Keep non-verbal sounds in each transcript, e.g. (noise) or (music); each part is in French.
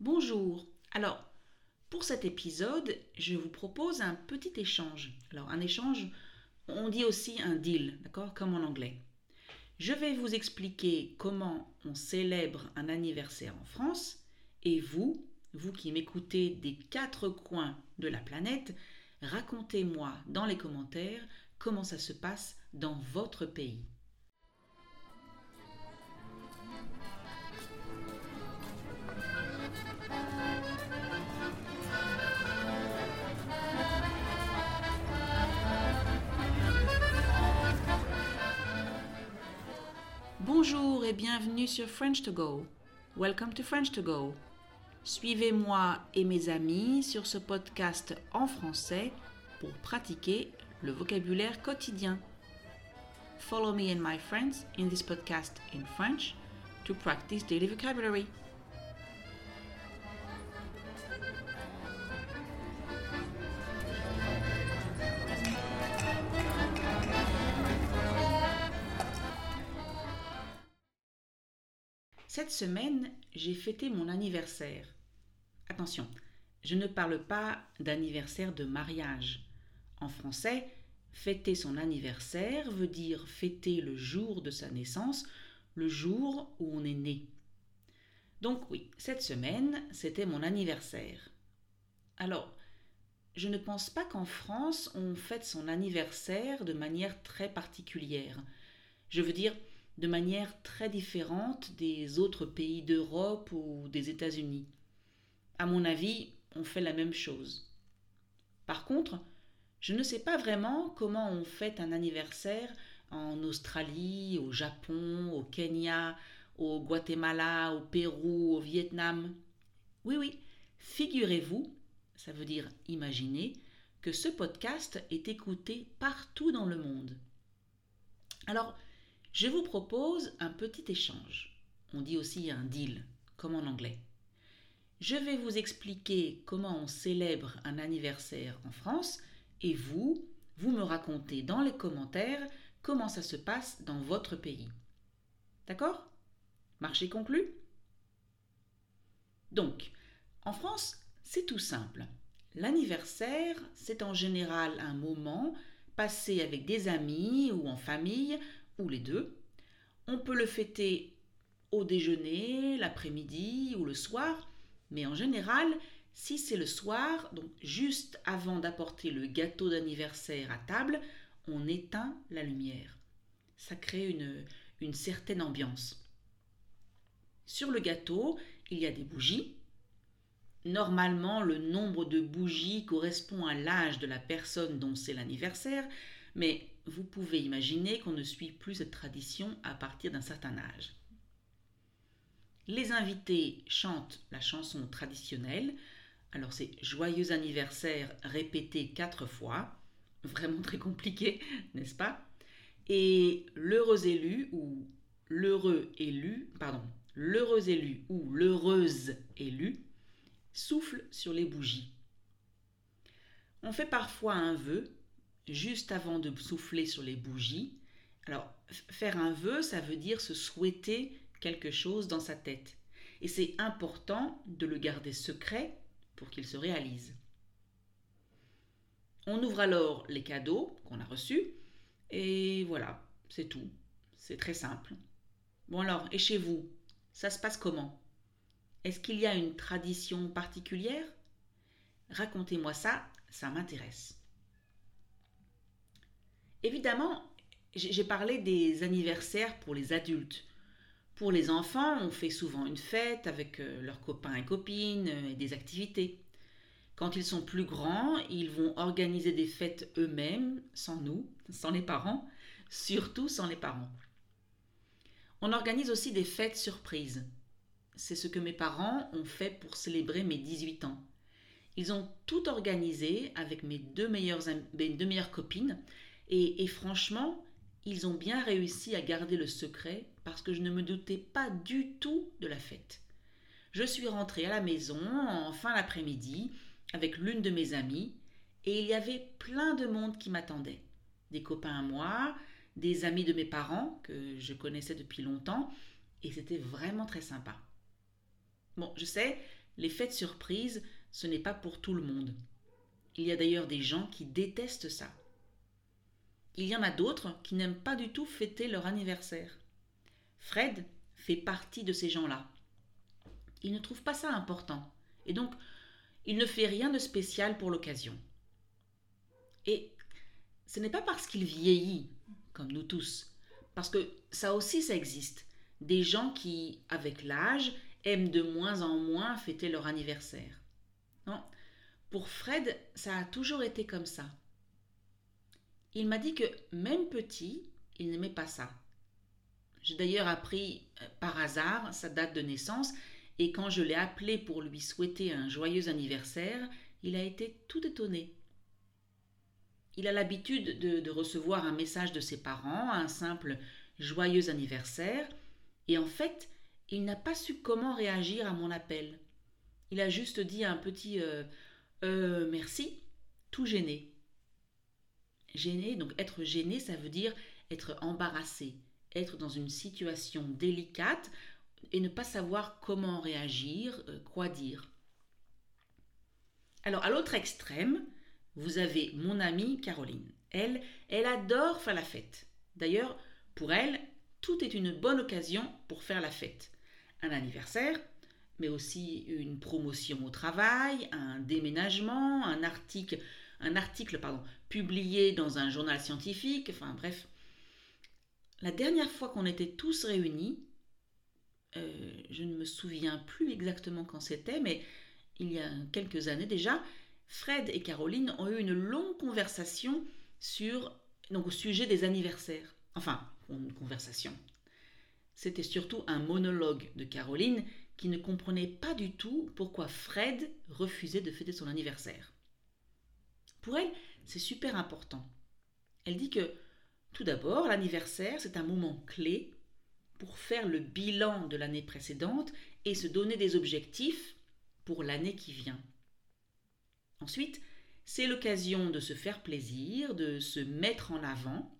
Bonjour. Alors, pour cet épisode, je vous propose un petit échange. Alors, un échange, on dit aussi un deal, d'accord Comme en anglais. Je vais vous expliquer comment on célèbre un anniversaire en France et vous, vous qui m'écoutez des quatre coins de la planète, racontez-moi dans les commentaires comment ça se passe dans votre pays. Bienvenue sur French to Go. Welcome to French to Go. Suivez-moi et mes amis sur ce podcast en français pour pratiquer le vocabulaire quotidien. Follow me and my friends in this podcast in French to practice daily vocabulary. Cette semaine, j'ai fêté mon anniversaire. Attention, je ne parle pas d'anniversaire de mariage. En français, fêter son anniversaire veut dire fêter le jour de sa naissance, le jour où on est né. Donc oui, cette semaine, c'était mon anniversaire. Alors, je ne pense pas qu'en France, on fête son anniversaire de manière très particulière. Je veux dire, de manière très différente des autres pays d'Europe ou des États-Unis. À mon avis, on fait la même chose. Par contre, je ne sais pas vraiment comment on fête un anniversaire en Australie, au Japon, au Kenya, au Guatemala, au Pérou, au Vietnam. Oui, oui, figurez-vous, ça veut dire imaginez, que ce podcast est écouté partout dans le monde. Alors, je vous propose un petit échange. On dit aussi un deal, comme en anglais. Je vais vous expliquer comment on célèbre un anniversaire en France et vous, vous me racontez dans les commentaires comment ça se passe dans votre pays. D'accord? Marché conclu? Donc, en France, c'est tout simple. L'anniversaire, c'est en général un moment passé avec des amis ou en famille les deux. On peut le fêter au déjeuner, l'après-midi ou le soir, mais en général, si c'est le soir, donc juste avant d'apporter le gâteau d'anniversaire à table, on éteint la lumière. Ça crée une, une certaine ambiance. Sur le gâteau, il y a des bougies. Normalement, le nombre de bougies correspond à l'âge de la personne dont c'est l'anniversaire, mais vous pouvez imaginer qu'on ne suit plus cette tradition à partir d'un certain âge. Les invités chantent la chanson traditionnelle. Alors c'est joyeux anniversaire répété quatre fois. Vraiment très compliqué, (laughs) n'est-ce pas? Et l'heureux élu ou l'heureux élu, pardon, l'heureux élu ou l'heureuse élue souffle sur les bougies. On fait parfois un vœu juste avant de souffler sur les bougies. Alors, faire un vœu, ça veut dire se souhaiter quelque chose dans sa tête. Et c'est important de le garder secret pour qu'il se réalise. On ouvre alors les cadeaux qu'on a reçus et voilà, c'est tout. C'est très simple. Bon alors, et chez vous, ça se passe comment? Est-ce qu'il y a une tradition particulière? Racontez-moi ça, ça m'intéresse. Évidemment, j'ai parlé des anniversaires pour les adultes. Pour les enfants, on fait souvent une fête avec euh, leurs copains et copines euh, et des activités. Quand ils sont plus grands, ils vont organiser des fêtes eux-mêmes, sans nous, sans les parents, surtout sans les parents. On organise aussi des fêtes surprises. C'est ce que mes parents ont fait pour célébrer mes 18 ans. Ils ont tout organisé avec mes deux meilleures, mes deux meilleures copines et, franchement, ils ont bien réussi à garder le secret parce que je ne me doutais pas du tout de la fête. Je suis rentrée à la maison en fin d'après-midi avec l'une de mes amies et il y avait plein de monde qui m'attendait. Des copains à moi, des amis de mes parents que je connaissais depuis longtemps et c'était vraiment très sympa. Bon, je sais, les fêtes surprises, ce n'est pas pour tout le monde. Il y a d'ailleurs des gens qui détestent ça. Il y en a d'autres qui n'aiment pas du tout fêter leur anniversaire. Fred fait partie de ces gens-là. Il ne trouve pas ça important, et donc il ne fait rien de spécial pour l'occasion. Et ce n'est pas parce qu'il vieillit, comme nous tous, parce que ça aussi ça existe, des gens qui, avec l'âge, aiment de moins en moins fêter leur anniversaire. Non, pour Fred, ça a toujours été comme ça. Il m'a dit que même petit, il n'aimait pas ça. J'ai d'ailleurs appris euh, par hasard sa date de naissance et quand je l'ai appelé pour lui souhaiter un joyeux anniversaire, il a été tout étonné. Il a l'habitude de, recevoir un message de ses parents, un simple joyeux anniversaire, et en fait, il n'a pas su comment réagir à mon appel. Il a juste dit un petit euh, euh, merci, tout gêné. Gêné, donc être gêné, ça veut dire être embarrassé, être dans une situation délicate et ne pas savoir comment réagir, euh, quoi dire. Alors à l'autre extrême, vous avez mon amie Caroline. Elle, elle adore faire la fête. D'ailleurs, pour elle, tout est une bonne occasion pour faire la fête. Un anniversaire, mais aussi une promotion au travail, un déménagement, un article, un article pardon, publié dans un journal scientifique, enfin bref. La dernière fois qu'on était tous réunis, euh, je ne me souviens plus exactement quand c'était, mais il y a quelques années déjà, Fred et Caroline ont eu une longue conversation sur, donc au sujet des anniversaires. Enfin, une conversation. C'était surtout un monologue de Caroline qui ne comprenait pas du tout pourquoi Fred refusait de fêter son anniversaire. Pour elle, c'est super important. Elle dit que, tout d'abord, l'anniversaire, c'est un moment clé pour faire le bilan de l'année précédente et se donner des objectifs pour l'année qui vient. Ensuite, c'est l'occasion de se faire plaisir, de se mettre en avant,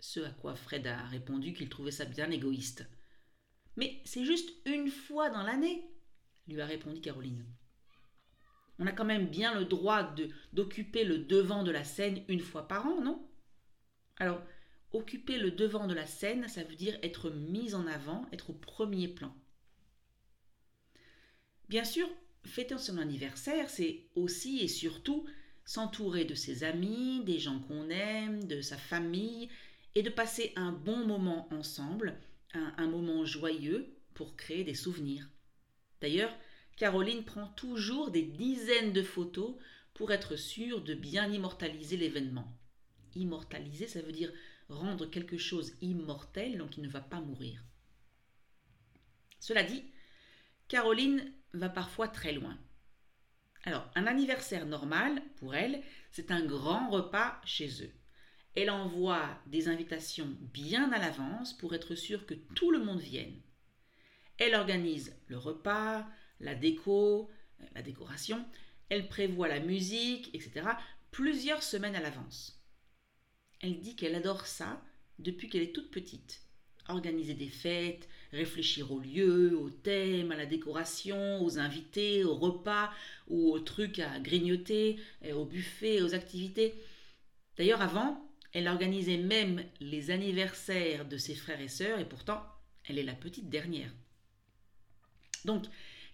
ce à quoi Fred a répondu qu'il trouvait ça bien égoïste. Mais c'est juste une fois dans l'année, lui a répondu Caroline. On a quand même bien le droit de, d'occuper le devant de la scène une fois par an, non? Alors, occuper le devant de la scène, ça veut dire être mis en avant, être au premier plan. Bien sûr, fêter son anniversaire, c'est aussi et surtout s'entourer de ses amis, des gens qu'on aime, de sa famille, et de passer un bon moment ensemble, un, un moment joyeux pour créer des souvenirs. D'ailleurs, Caroline prend toujours des dizaines de photos pour être sûre de bien immortaliser l'événement. Immortaliser, ça veut dire rendre quelque chose immortel, donc il ne va pas mourir. Cela dit, Caroline va parfois très loin. Alors, un anniversaire normal, pour elle, c'est un grand repas chez eux. Elle envoie des invitations bien à l'avance pour être sûre que tout le monde vienne. Elle organise le repas, la déco, la décoration, elle prévoit la musique, etc. plusieurs semaines à l'avance. Elle dit qu'elle adore ça depuis qu'elle est toute petite. Organiser des fêtes, réfléchir au lieu, au thème, à la décoration, aux invités, au repas ou aux trucs à grignoter, au buffet, aux activités. D'ailleurs, avant, elle organisait même les anniversaires de ses frères et sœurs, et pourtant, elle est la petite dernière. Donc,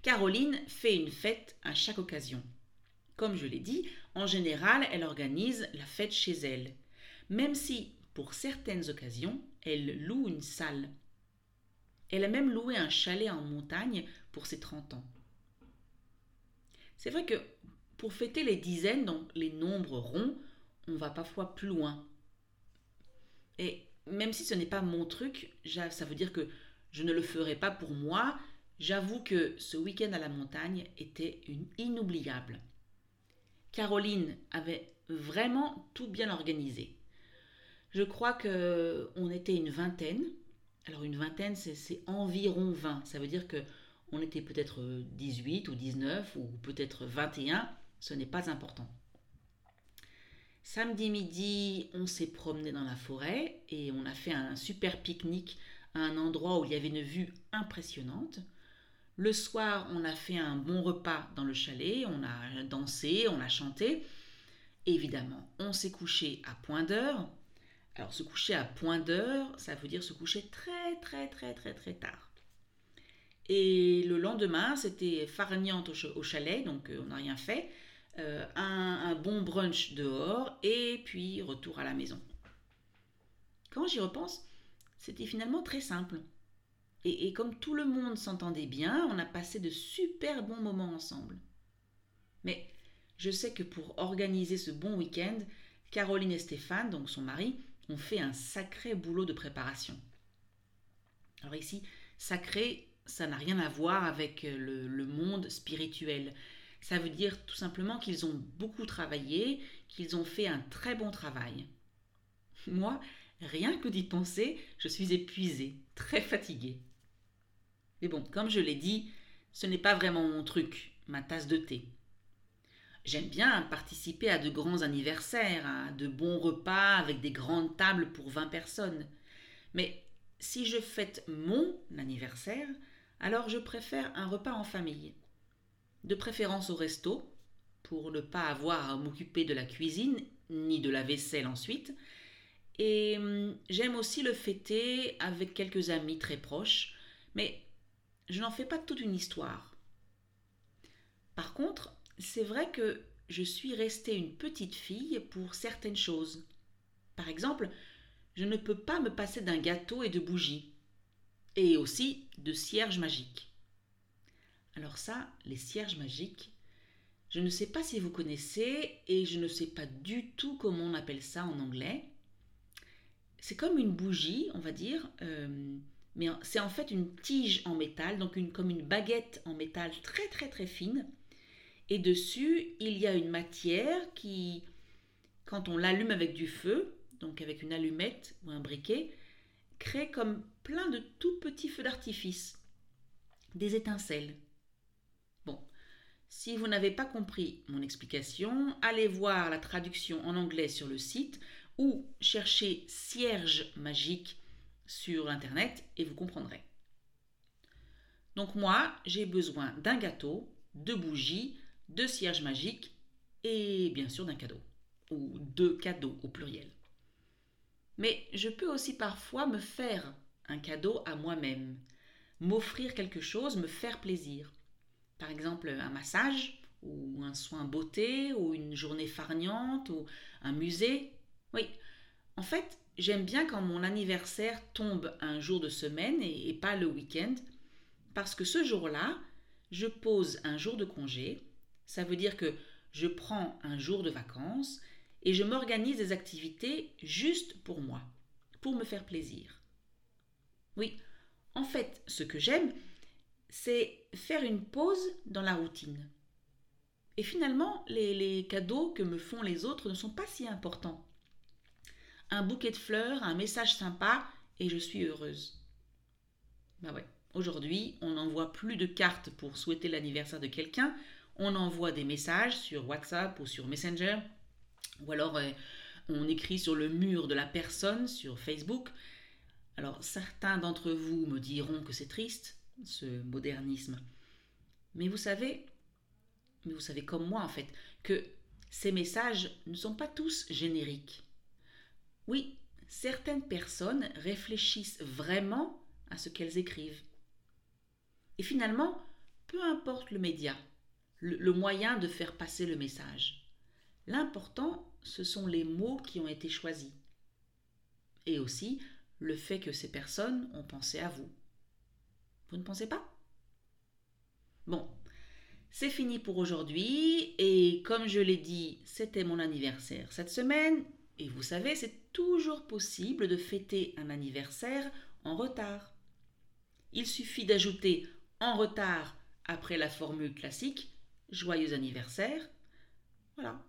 Caroline fait une fête à chaque occasion. Comme je l'ai dit, en général, elle organise la fête chez elle, même si, pour certaines occasions, elle loue une salle. Elle a même loué un chalet en montagne pour ses 30 ans. C'est vrai que pour fêter les dizaines, donc les nombres ronds, on va parfois plus loin. Et même si ce n'est pas mon truc, ça veut dire que je ne le ferai pas pour moi. J'avoue que ce week-end à la montagne était inoubliable. Caroline avait vraiment tout bien organisé. Je crois que on était une vingtaine. Alors une vingtaine, c'est environ 20. Ça veut dire que on était peut-être 18 ou 19 ou peut-être 21. Ce n'est pas important. Samedi midi, on s'est promené dans la forêt et on a fait un super pique-nique à un endroit où il y avait une vue impressionnante. Le soir, on a fait un bon repas dans le chalet, on a dansé, on a chanté. Évidemment, on s'est couché à point d'heure. Alors, se coucher à point d'heure, ça veut dire se coucher très, très, très, très, très tard. Et le lendemain, c'était farniente au chalet, donc euh, on n'a rien fait. Euh, un, bon brunch dehors et puis retour à la maison. Quand j'y repense, c'était finalement très simple. Et, comme tout le monde s'entendait bien, on a passé de super bons moments ensemble. Mais je sais que pour organiser ce bon week-end, Caroline et Stéphane, donc son mari, ont fait un sacré boulot de préparation. Alors ici, sacré, ça n'a rien à voir avec le, le monde spirituel. Ça veut dire tout simplement qu'ils ont beaucoup travaillé, qu'ils ont fait un très bon travail. Moi, rien que d'y penser, je suis épuisée, très fatiguée. Mais bon, comme je l'ai dit, ce n'est pas vraiment mon truc, ma tasse de thé. J'aime bien participer à de grands anniversaires, à de bons repas avec des grandes tables pour 20 personnes. Mais si je fête mon anniversaire, alors je préfère un repas en famille. De préférence au resto, pour ne pas avoir à m'occuper de la cuisine ni de la vaisselle ensuite. Et hum, j'aime aussi le fêter avec quelques amis très proches, mais je n'en fais pas toute une histoire. Par contre, c'est vrai que je suis restée une petite fille pour certaines choses. Par exemple, je ne peux pas me passer d'un gâteau et de bougies, et aussi de cierges magiques. Alors ça, les cierges magiques, je ne sais pas si vous connaissez et je ne sais pas du tout comment on appelle ça en anglais. C'est comme une bougie, on va dire, euh, mais c'est en fait une tige en métal, donc une, comme une baguette en métal très très très fine, et dessus, il y a une matière qui, quand on l'allume avec du feu, donc avec une allumette ou un briquet, crée comme plein de tout petits feux d'artifice, des étincelles. Bon, si vous n'avez pas compris mon explication, allez voir la traduction en anglais sur le site ou cherchez cierge magique sur Internet et vous comprendrez. Donc moi, j'ai besoin d'un gâteau, de bougies, de cierges magiques et bien sûr d'un cadeau, ou deux cadeaux au pluriel. Mais je peux aussi parfois me faire un cadeau à moi-même, m'offrir quelque chose, me faire plaisir. Par exemple un massage, ou un soin beauté, ou une journée farniante, ou un musée. Oui, en fait, j'aime bien quand mon anniversaire tombe un jour de semaine et, pas le week-end, parce que ce jour-là, je pose un jour de congé, ça veut dire que je prends un jour de vacances et je m'organise des activités juste pour moi, pour me faire plaisir. Oui, en fait, ce que j'aime, c'est faire une pause dans la routine. Et finalement, les, cadeaux que me font les autres ne sont pas si importants. Un bouquet de fleurs, un message sympa, et je suis heureuse. Ben ouais, aujourd'hui, on n'envoie plus de cartes pour souhaiter l'anniversaire de quelqu'un, on envoie des messages sur WhatsApp ou sur Messenger, ou alors euh, on écrit sur le mur de la personne sur Facebook. Alors certains d'entre vous me diront que c'est triste, ce modernisme. Mais vous savez, mais vous savez comme moi en fait, que ces messages ne sont pas tous génériques. Oui, certaines personnes réfléchissent vraiment à ce qu'elles écrivent. Et finalement, peu importe le média, le, moyen de faire passer le message. L'important, ce sont les mots qui ont été choisis. Et aussi le fait que ces personnes ont pensé à vous. Vous ne pensez pas? Bon, c'est fini pour aujourd'hui et comme je l'ai dit, c'était mon anniversaire cette semaine et vous savez, c'est toujours possible de fêter un anniversaire en retard. Il suffit d'ajouter en retard après la formule classique joyeux anniversaire. Voilà,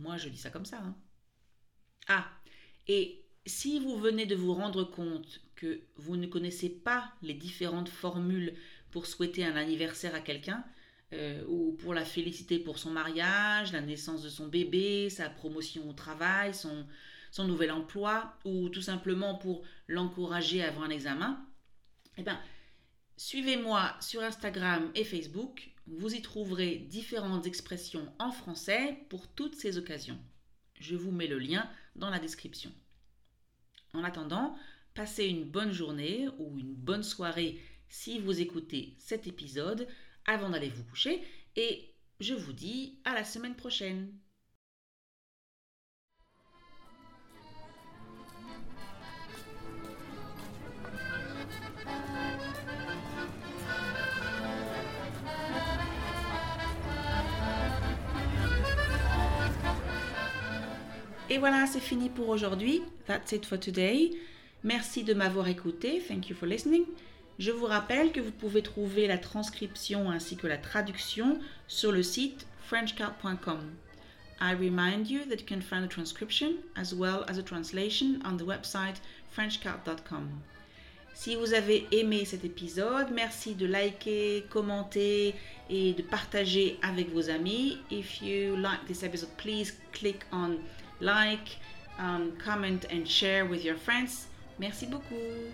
moi je dis ça comme ça. Hein. Ah, et si vous venez de vous rendre compte que vous ne connaissez pas les différentes formules pour souhaiter un anniversaire à quelqu'un, euh, ou pour la féliciter pour son mariage, la naissance de son bébé, sa promotion au travail, son, son nouvel emploi, ou tout simplement pour l'encourager avant un examen, eh bien, Suivez-moi sur Instagram et Facebook, vous y trouverez différentes expressions en français pour toutes ces occasions. Je vous mets le lien dans la description. En attendant, passez une bonne journée ou une bonne soirée si vous écoutez cet épisode avant d'aller vous coucher et je vous dis à la semaine prochaine. Et voilà, c'est fini pour aujourd'hui. That's it for today. Merci de m'avoir écouté. Thank you for listening. Je vous rappelle que vous pouvez trouver la transcription ainsi que la traduction sur le site frenchcard.com. I remind you that you can find a transcription as well as a translation on the website frenchcard.com. Si vous avez aimé cet épisode, merci de liker, commenter et de partager avec vos amis. If you like this episode, please click on like, um, comment and share with your friends. Merci beaucoup.